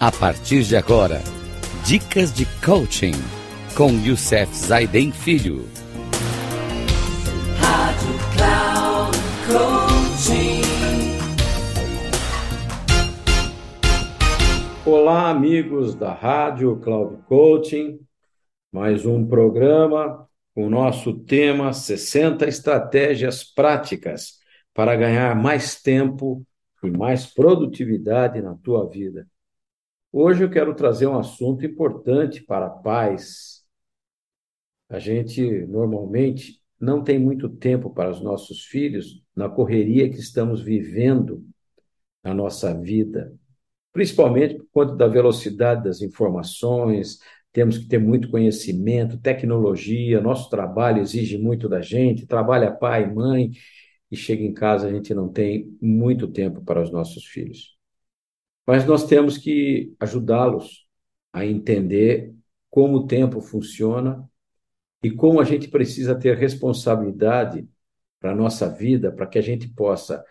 A partir de agora, dicas de coaching com Youssef Zaiden Filho. Rádio Cloud Coaching. Olá, amigos da Rádio Cloud Coaching. Mais um programa com o nosso tema 60 estratégias práticas para ganhar mais tempo e mais produtividade na tua vida. Hoje eu quero trazer um assunto importante para pais. A gente normalmente não tem muito tempo para os nossos filhos na correria que estamos vivendo na nossa vida, principalmente por conta da velocidade das informações, temos que ter muito conhecimento, tecnologia, nosso trabalho exige muito da gente, trabalha pai, mãe, e chega em casa a gente não tem muito tempo para os nossos filhos. Mas nós temos que ajudá-los a entender como o tempo funciona e como a gente precisa ter responsabilidade para a nossa vida, para que a gente possa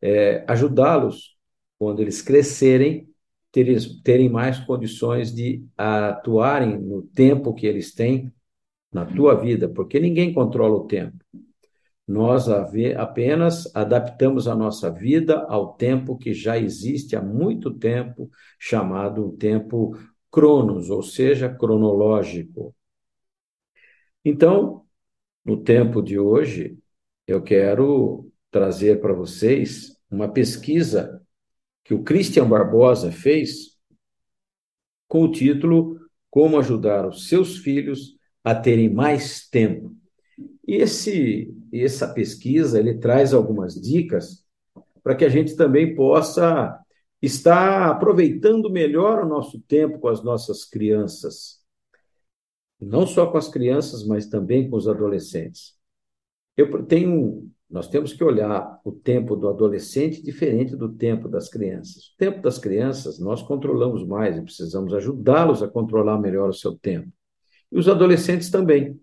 é, ajudá-los quando eles crescerem, terem, terem mais condições de atuarem no tempo que eles têm na tua vida, porque ninguém controla o tempo. Nós apenas adaptamos a nossa vida ao tempo que já existe há muito tempo, chamado tempo cronos, ou seja, cronológico. Então, no tempo de hoje, eu quero trazer para vocês uma pesquisa que o Christian Barbosa fez com o título Como ajudar os seus filhos a terem mais tempo. E esse, essa pesquisa ele traz algumas dicas para que a gente também possa estar aproveitando melhor o nosso tempo com as nossas crianças. Não só com as crianças, mas também com os adolescentes. Eu tenho, nós temos que olhar o tempo do adolescente diferente do tempo das crianças. O tempo das crianças nós controlamos mais e precisamos ajudá-los a controlar melhor o seu tempo. E os adolescentes também.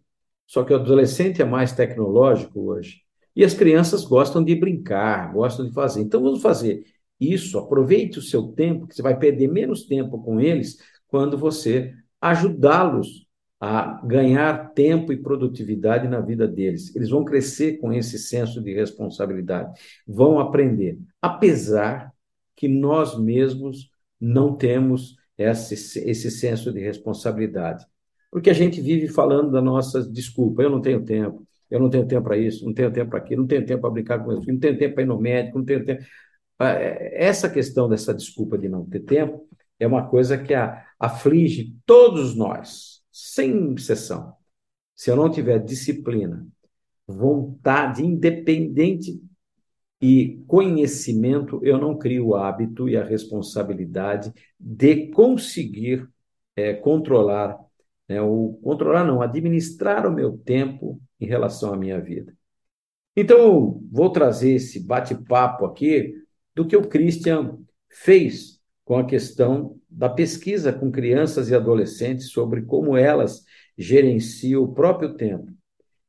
Só que o adolescente é mais tecnológico hoje. E as crianças gostam de brincar, gostam de fazer. Então vamos fazer isso, aproveite o seu tempo, que você vai perder menos tempo com eles quando você ajudá-los a ganhar tempo e produtividade na vida deles. Eles vão crescer com esse senso de responsabilidade, vão aprender, apesar que nós mesmos não temos esse, esse senso de responsabilidade. Porque a gente vive falando da nossa desculpa, eu não tenho tempo, eu não tenho tempo para isso, não tenho tempo para aquilo, não tenho tempo para brincar com filhos, não tenho tempo para ir no médico, não tenho tempo. Ah, é, essa questão dessa desculpa de não ter tempo é uma coisa que aflige todos nós, sem exceção. Se eu não tiver disciplina, vontade independente e conhecimento, eu não crio o hábito e a responsabilidade de conseguir é, controlar né, o controlar não, administrar o meu tempo em relação à minha vida. Então, vou trazer esse bate-papo aqui do que o Christian fez com a questão da pesquisa com crianças e adolescentes sobre como elas gerenciam o próprio tempo.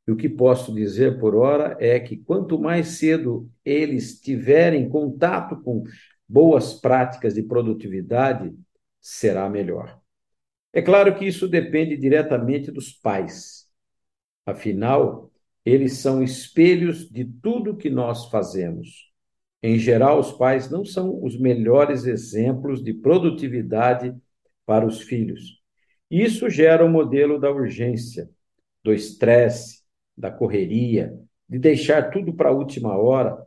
E o que posso dizer por hora é que quanto mais cedo eles tiverem contato com boas práticas de produtividade, será melhor. É claro que isso depende diretamente dos pais. Afinal, eles são espelhos de tudo que nós fazemos. Em geral, os pais não são os melhores exemplos de produtividade para os filhos. Isso gera o um modelo da urgência, do estresse, da correria, de deixar tudo para a última hora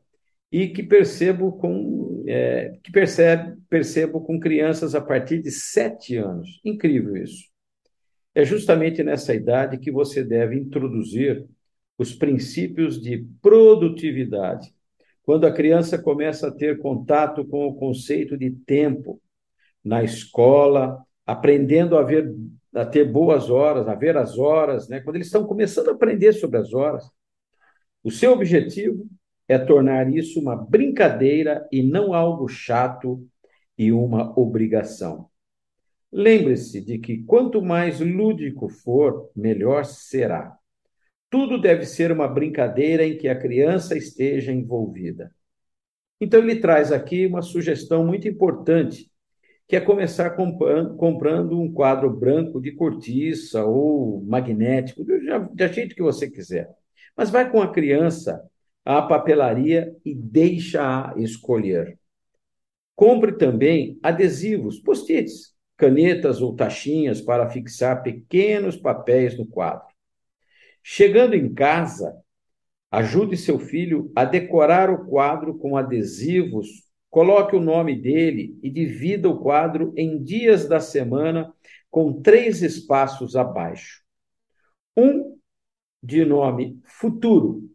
e que percebo com é, que percebe, percebo com crianças a partir de sete anos. Incrível isso. É justamente nessa idade que você deve introduzir os princípios de produtividade. Quando a criança começa a ter contato com o conceito de tempo na escola, aprendendo a ver a ter boas horas, a ver as horas, né? Quando eles estão começando a aprender sobre as horas, o seu objetivo é tornar isso uma brincadeira e não algo chato e uma obrigação. Lembre-se de que quanto mais lúdico for, melhor será. Tudo deve ser uma brincadeira em que a criança esteja envolvida. Então, ele traz aqui uma sugestão muito importante que é começar comprando, um quadro branco de cortiça ou magnético, da jeito que você quiser. Mas vai com a criança à papelaria e deixa-a escolher. Compre também adesivos, post-its, canetas ou tachinhas para fixar pequenos papéis no quadro. Chegando em casa, ajude seu filho a decorar o quadro com adesivos Coloque o nome dele e divida o quadro em dias da semana com três espaços abaixo. Um de nome futuro,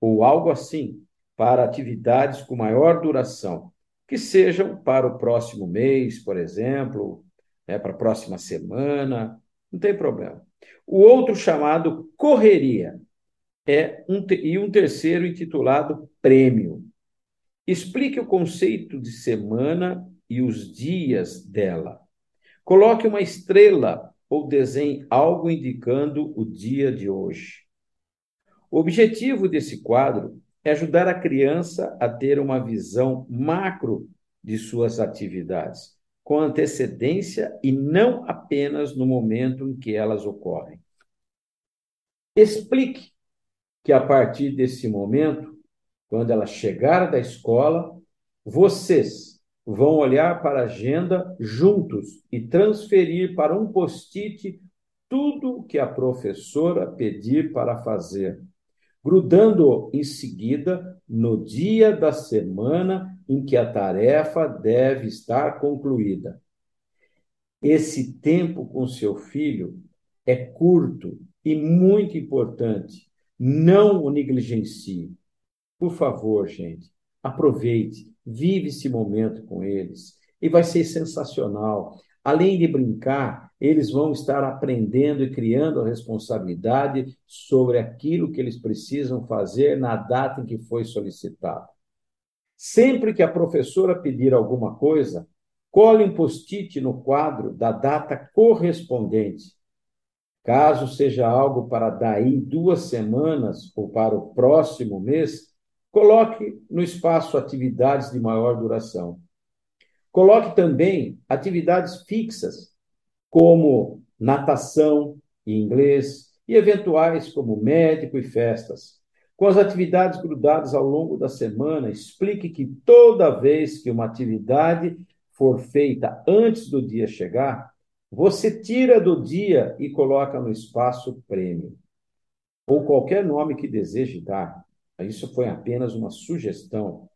ou algo assim, para atividades com maior duração, que sejam para o próximo mês, por exemplo, né, para a próxima semana, não tem problema. O outro chamado correria é um, e um terceiro intitulado prêmio. Explique o conceito de semana e os dias dela. Coloque uma estrela ou desenhe algo indicando o dia de hoje. O objetivo desse quadro é ajudar a criança a ter uma visão macro de suas atividades, com antecedência e não apenas no momento em que elas ocorrem. Explique que a partir desse momento quando ela chegar da escola, vocês vão olhar para a agenda juntos e transferir para um post-it tudo o que a professora pedir para fazer, grudando em seguida no dia da semana em que a tarefa deve estar concluída. Esse tempo com seu filho é curto e muito importante. Não o negligencie. Por favor, gente, aproveite, vive esse momento com eles e vai ser sensacional. Além de brincar, eles vão estar aprendendo e criando a responsabilidade sobre aquilo que eles precisam fazer na data em que foi solicitado. Sempre que a professora pedir alguma coisa, cole um post-it no quadro da data correspondente. Caso seja algo para daí duas semanas ou para o próximo mês, Coloque no espaço atividades de maior duração. Coloque também atividades fixas, como natação e inglês, e eventuais como médico e festas. Com as atividades grudadas ao longo da semana, explique que toda vez que uma atividade for feita antes do dia chegar, você tira do dia e coloca no espaço prêmio, ou qualquer nome que deseje dar. Isso foi apenas uma sugestão.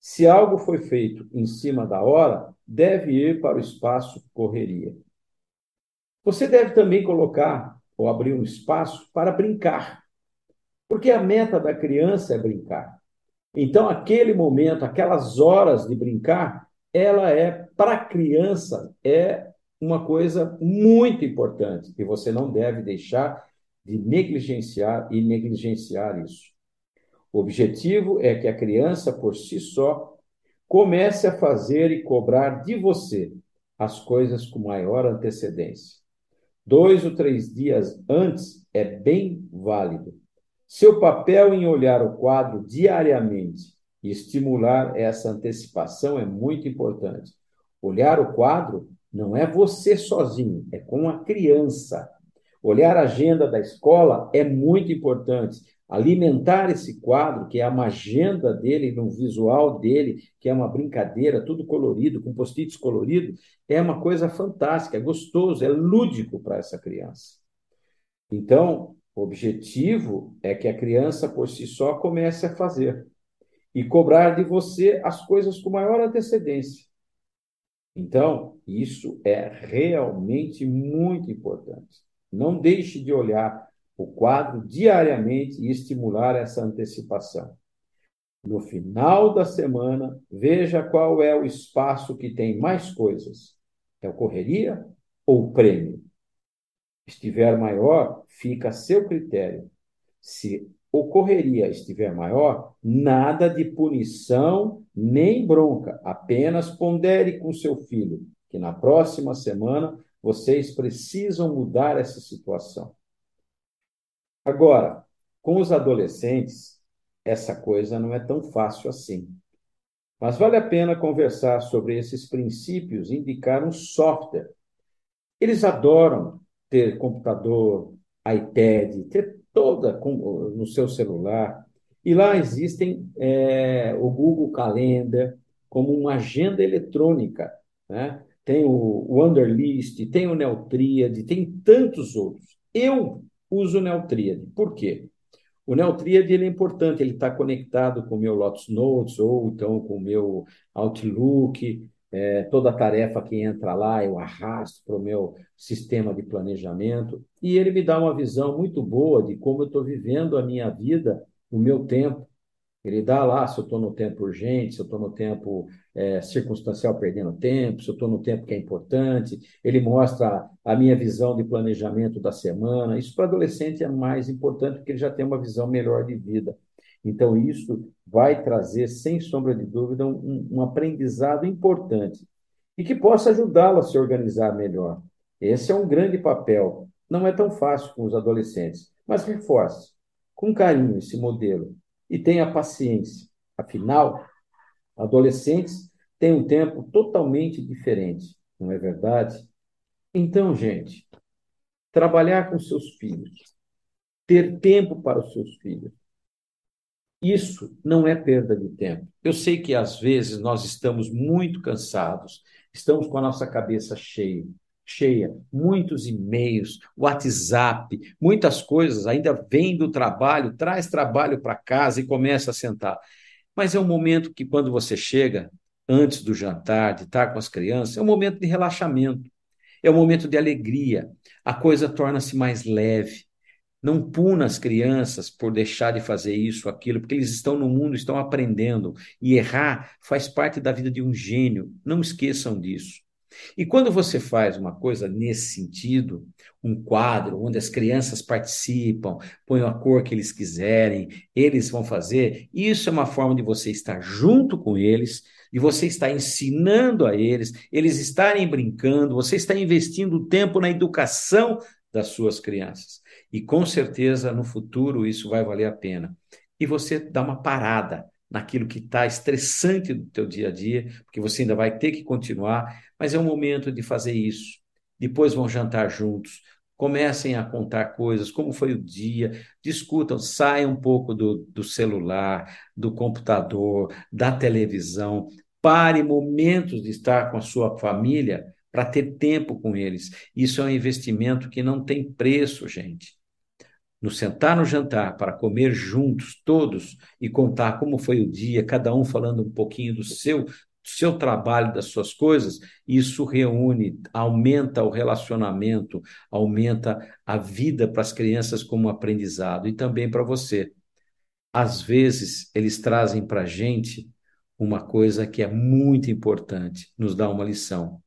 Se algo foi feito em cima da hora, deve ir para o espaço correria. Você deve também colocar ou abrir um espaço para brincar, porque a meta da criança é brincar. Então, aquele momento, aquelas horas de brincar, ela é, para a criança, é uma coisa muito importante e você não deve deixar de negligenciar e negligenciar isso. O objetivo é que a criança, por si só, comece a fazer e cobrar de você as coisas com maior antecedência. Dois ou três dias antes é bem válido. Seu papel em olhar o quadro diariamente e estimular essa antecipação é muito importante. Olhar o quadro não é você sozinho, é com a criança. Olhar a agenda da escola é muito importante alimentar esse quadro, que é a agenda dele, no visual dele, que é uma brincadeira, tudo colorido, com post-its colorido, é uma coisa fantástica, é gostoso, é lúdico para essa criança. Então, o objetivo é que a criança por si só comece a fazer e cobrar de você as coisas com maior antecedência. Então, isso é realmente muito importante. Não deixe de olhar o quadro diariamente e estimular essa antecipação. No final da semana, veja qual é o espaço que tem mais coisas. É o correria ou prêmio? Estiver maior, fica a seu critério. Se o correria estiver maior, nada de punição nem bronca, apenas pondere com seu filho que na próxima semana vocês precisam mudar essa situação. Agora, com os adolescentes, essa coisa não é tão fácil assim. Mas vale a pena conversar sobre esses princípios indicar um software. Eles adoram ter computador, iPad, ter toda no seu celular. E lá existem é, o Google Calendar como uma agenda eletrônica, né? Tem o Wanderlist, tem o Neotriad, tem tantos outros. Eu uso o Neotriad. Por quê? O Neotriad ele é importante, ele está conectado com o meu Lotus Notes ou então com o meu Outlook. É, toda tarefa que entra lá eu arrasto para o meu sistema de planejamento e ele me dá uma visão muito boa de como eu estou vivendo a minha vida, o meu tempo. Ele dá lá se eu estou no tempo urgente, se eu estou no tempo é, circunstancial perdendo tempo, se eu estou no tempo que é importante. Ele mostra a minha visão de planejamento da semana. Isso para adolescente é mais importante porque ele já tem uma visão melhor de vida. Então, isso vai trazer, sem sombra de dúvida, um, um aprendizado importante e que possa ajudá-lo a se organizar melhor. Esse é um grande papel. Não é tão fácil com os adolescentes, mas reforce com carinho esse modelo e tenha paciência. Afinal, adolescentes têm um tempo totalmente diferente, não é verdade? Então, gente, trabalhar com seus filhos, ter tempo para os seus filhos, isso não é perda de tempo. Eu sei que às vezes nós estamos muito cansados, estamos com a nossa cabeça cheia, cheia, muitos e-mails, WhatsApp, muitas coisas, ainda vem do trabalho, traz trabalho para casa e começa a sentar. Mas é um momento que, quando você chega, antes do jantar, de estar com as crianças, é um momento de relaxamento, é um momento de alegria, a coisa torna-se mais leve. Não puna as crianças por deixar de fazer isso, aquilo, porque eles estão no mundo, estão aprendendo. E errar faz parte da vida de um gênio. Não esqueçam disso. E quando você faz uma coisa nesse sentido, um quadro onde as crianças participam, põem a cor que eles quiserem, eles vão fazer, isso é uma forma de você estar junto com eles, e você está ensinando a eles, eles estarem brincando, você está investindo tempo na educação das suas crianças. E com certeza no futuro isso vai valer a pena. E você dá uma parada naquilo que está estressante do teu dia a dia, porque você ainda vai ter que continuar, mas é o momento de fazer isso. Depois vão jantar juntos, comecem a contar coisas, como foi o dia, discutam, saiam um pouco do, do celular, do computador, da televisão, pare momentos de estar com a sua família para ter tempo com eles. Isso é um investimento que não tem preço, gente no sentar no jantar para comer juntos, todos, e contar como foi o dia, cada um falando um pouquinho do seu, do seu trabalho, das suas coisas, isso reúne, aumenta o relacionamento, aumenta a vida para as crianças como aprendizado e também para você. Às vezes, eles trazem para a gente uma coisa que é muito importante, nos dá uma lição.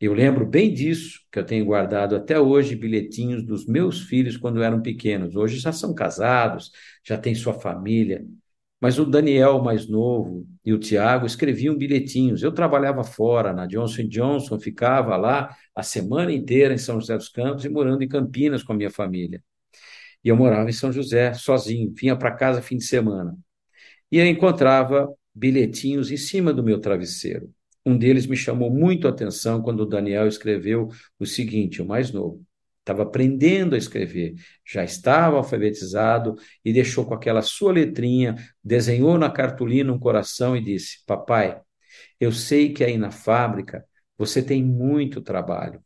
Eu lembro bem disso, que eu tenho guardado até hoje bilhetinhos dos meus filhos quando eram pequenos. Hoje já são casados, já têm sua família. Mas o Daniel, mais novo, e o Tiago escreviam bilhetinhos. Eu trabalhava fora, na Johnson Johnson, ficava lá a semana inteira em São José dos Campos e morando em Campinas com a minha família. E eu morava em São José, sozinho, vinha para casa fim de semana. E eu encontrava bilhetinhos em cima do meu travesseiro. Um deles me chamou muito a atenção quando o Daniel escreveu o seguinte, o mais novo. Estava aprendendo a escrever, já estava alfabetizado e deixou com aquela sua letrinha, desenhou na cartolina um coração e disse: Papai, eu sei que aí na fábrica você tem muito trabalho,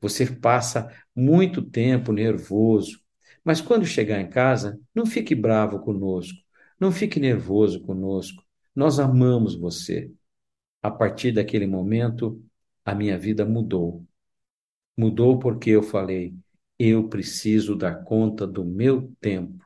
você passa muito tempo nervoso, mas quando chegar em casa, não fique bravo conosco, não fique nervoso conosco. Nós amamos você a partir daquele momento, a minha vida mudou. Mudou porque eu falei: eu preciso dar conta do meu tempo.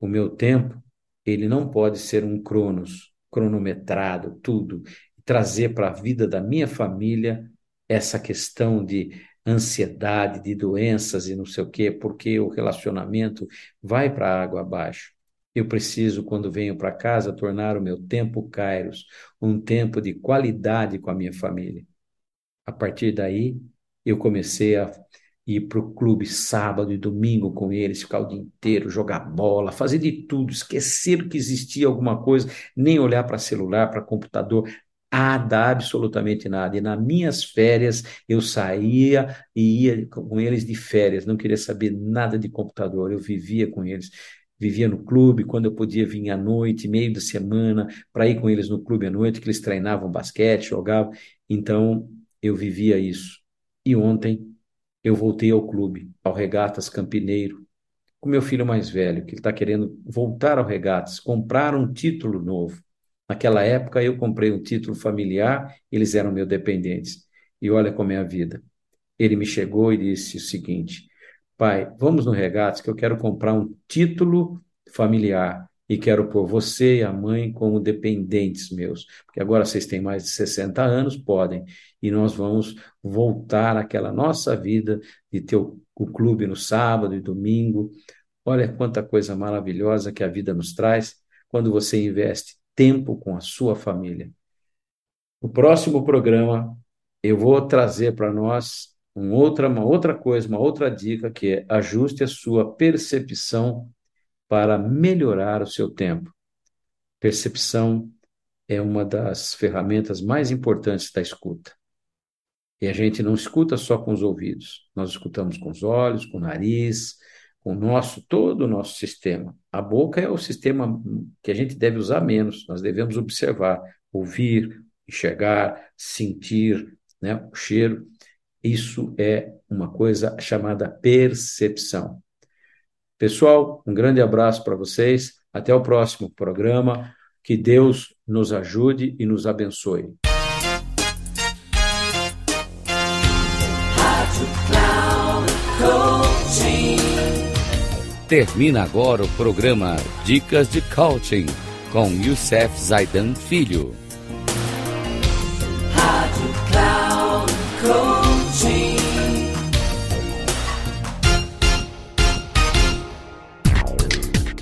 O meu tempo, ele não pode ser um cronos, cronometrado, tudo, trazer para a vida da minha família essa questão de ansiedade, de doenças e não sei o quê, porque o relacionamento vai para a água abaixo. Eu preciso, quando venho para casa, tornar o meu tempo Kairos um tempo de qualidade com a minha família. A partir daí, eu comecei a ir para o clube sábado e domingo com eles, ficar o dia inteiro, jogar bola, fazer de tudo, esquecer que existia alguma coisa, nem olhar para celular, para computador, nada, absolutamente nada. E nas minhas férias, eu saía e ia com eles de férias, não queria saber nada de computador, eu vivia com eles. Vivia no clube, quando eu podia vir à noite, meio da semana, para ir com eles no clube à noite, que eles treinavam basquete, jogavam. Então, eu vivia isso. E ontem, eu voltei ao clube, ao Regatas Campineiro, com meu filho mais velho, que está querendo voltar ao Regatas, comprar um título novo. Naquela época eu comprei um título familiar, eles eram meus dependentes. E olha como é a vida. Ele me chegou e disse o seguinte: Pai, vamos no Regatas que eu quero comprar um título familiar e quero pôr você e a mãe como dependentes meus, porque agora vocês têm mais de 60 anos, podem, e nós vamos voltar àquela nossa vida de ter o, o clube no sábado e domingo. Olha quanta coisa maravilhosa que a vida nos traz quando você investe tempo com a sua família. No próximo programa, eu vou trazer para nós um outra, uma outra coisa, uma outra dica, que é ajuste a sua percepção para melhorar o seu tempo. Percepção é uma das ferramentas mais importantes da escuta. E a gente não escuta só com os ouvidos, nós escutamos com os olhos, com o nariz, o nosso, todo o nosso sistema. A boca é o sistema que a gente deve usar menos, nós devemos observar, ouvir, enxergar, sentir, né, o cheiro. Isso é uma coisa chamada percepção. Pessoal, um grande abraço para vocês. Até o próximo programa. Que Deus nos ajude e nos abençoe. Termina agora o programa Dicas de Coaching com Youssef Zaidan Filho.